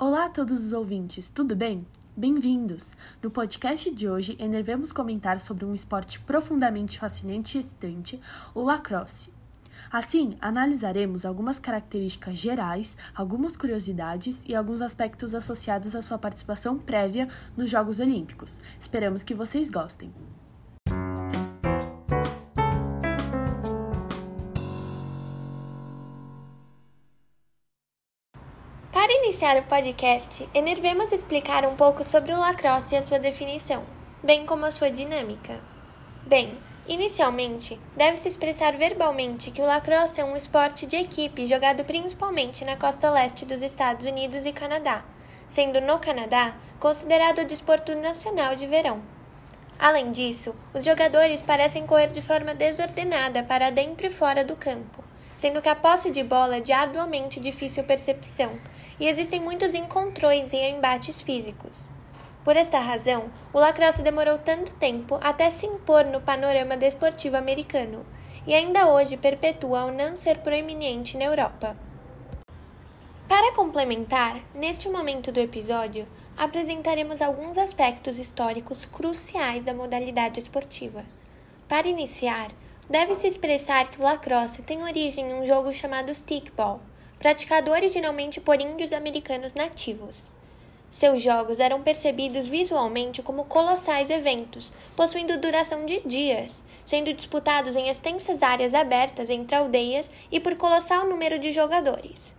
Olá a todos os ouvintes, tudo bem? Bem-vindos! No podcast de hoje, enervemos comentar sobre um esporte profundamente fascinante e excitante, o lacrosse. Assim, analisaremos algumas características gerais, algumas curiosidades e alguns aspectos associados à sua participação prévia nos Jogos Olímpicos. Esperamos que vocês gostem. Iniciar o podcast, enervemos explicar um pouco sobre o lacrosse e a sua definição, bem como a sua dinâmica. Bem, Inicialmente, deve-se expressar verbalmente que o lacrosse é um esporte de equipe jogado principalmente na costa leste dos Estados Unidos e Canadá, sendo no Canadá considerado o desporto nacional de verão. Além disso, os jogadores parecem correr de forma desordenada para dentro e fora do campo, sendo que a posse de bola é de arduamente difícil percepção e existem muitos encontrões e embates físicos. Por esta razão, o lacrosse demorou tanto tempo até se impor no panorama desportivo americano e ainda hoje perpetua ao não ser proeminente na Europa. Para complementar, neste momento do episódio, apresentaremos alguns aspectos históricos cruciais da modalidade esportiva. Para iniciar, deve-se expressar que o lacrosse tem origem em um jogo chamado stickball, praticado originalmente por índios americanos nativos. Seus jogos eram percebidos visualmente como colossais eventos, possuindo duração de dias, sendo disputados em extensas áreas abertas entre aldeias e por colossal número de jogadores.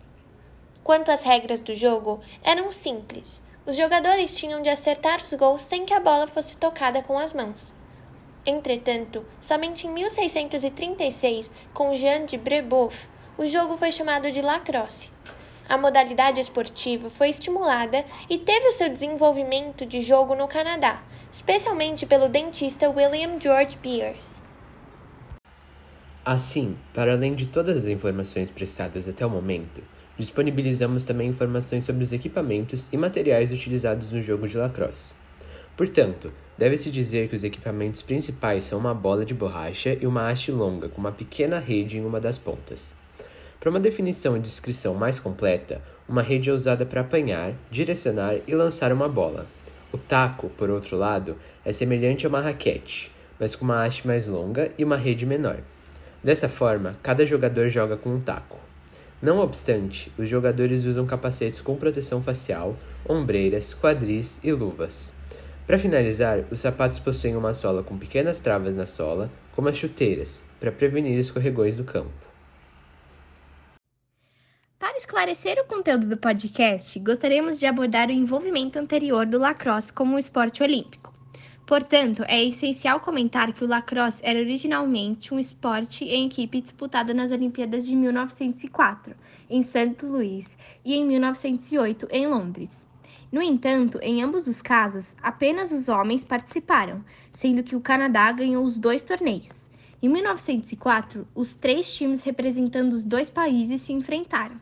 Quanto às regras do jogo, eram simples. Os jogadores tinham de acertar os gols sem que a bola fosse tocada com as mãos. Entretanto, somente em 1636, com Jean de Brebeuf, o jogo foi chamado de lacrosse a modalidade esportiva foi estimulada e teve o seu desenvolvimento de jogo no Canadá, especialmente pelo dentista William George Beers. Assim, para além de todas as informações prestadas até o momento, disponibilizamos também informações sobre os equipamentos e materiais utilizados no jogo de lacrosse. Portanto, deve-se dizer que os equipamentos principais são uma bola de borracha e uma haste longa com uma pequena rede em uma das pontas. Para uma definição e descrição mais completa, uma rede é usada para apanhar, direcionar e lançar uma bola. O taco, por outro lado, é semelhante a uma raquete, mas com uma haste mais longa e uma rede menor. Dessa forma, cada jogador joga com um taco. Não obstante, os jogadores usam capacetes com proteção facial, ombreiras, quadris e luvas. Para finalizar, os sapatos possuem uma sola com pequenas travas na sola, como as chuteiras, para prevenir escorregões do campo. Para esclarecer o conteúdo do podcast, gostaríamos de abordar o envolvimento anterior do lacrosse como um esporte olímpico. Portanto, é essencial comentar que o lacrosse era originalmente um esporte em equipe disputado nas Olimpíadas de 1904, em St. Louis, e em 1908, em Londres. No entanto, em ambos os casos, apenas os homens participaram, sendo que o Canadá ganhou os dois torneios. Em 1904, os três times representando os dois países se enfrentaram.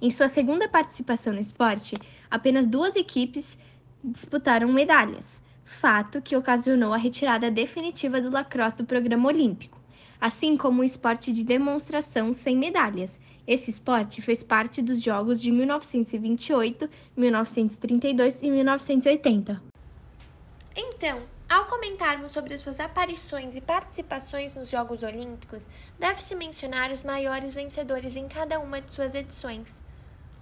Em sua segunda participação no esporte, apenas duas equipes disputaram medalhas, fato que ocasionou a retirada definitiva do lacrosse do programa olímpico, assim como o esporte de demonstração sem medalhas. Esse esporte fez parte dos Jogos de 1928, 1932 e 1980. Então, ao comentarmos sobre suas aparições e participações nos Jogos Olímpicos, deve-se mencionar os maiores vencedores em cada uma de suas edições.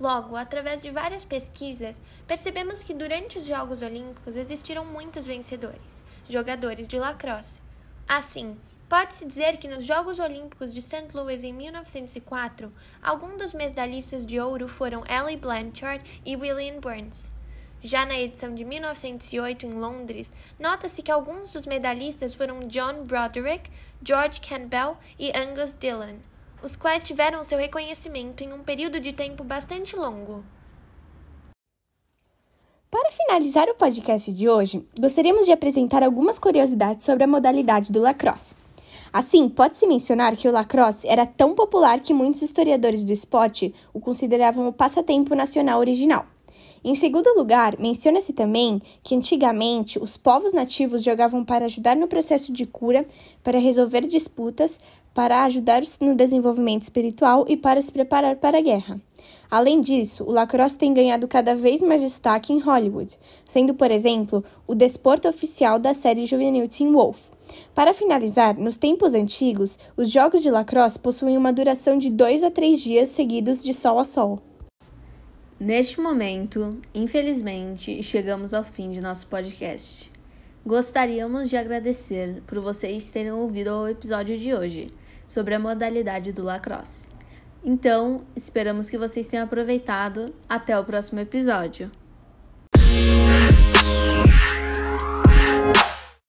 Logo, através de várias pesquisas, percebemos que durante os Jogos Olímpicos existiram muitos vencedores, jogadores de lacrosse. Assim, pode-se dizer que nos Jogos Olímpicos de St. Louis em 1904, alguns dos medalhistas de ouro foram Ellie Blanchard e William Burns. Já na edição de 1908 em Londres, nota-se que alguns dos medalhistas foram John Broderick, George Campbell e Angus Dillon os quais tiveram seu reconhecimento em um período de tempo bastante longo. Para finalizar o podcast de hoje, gostaríamos de apresentar algumas curiosidades sobre a modalidade do lacrosse. Assim, pode-se mencionar que o lacrosse era tão popular que muitos historiadores do esporte o consideravam o passatempo nacional original. Em segundo lugar, menciona-se também que antigamente os povos nativos jogavam para ajudar no processo de cura, para resolver disputas, para ajudar no desenvolvimento espiritual e para se preparar para a guerra. Além disso, o lacrosse tem ganhado cada vez mais destaque em Hollywood, sendo, por exemplo, o desporto oficial da série juvenil Teen Wolf. Para finalizar, nos tempos antigos, os jogos de lacrosse possuíam uma duração de dois a três dias seguidos de sol a sol. Neste momento, infelizmente, chegamos ao fim de nosso podcast. Gostaríamos de agradecer por vocês terem ouvido o episódio de hoje sobre a modalidade do lacrosse. Então, esperamos que vocês tenham aproveitado. Até o próximo episódio.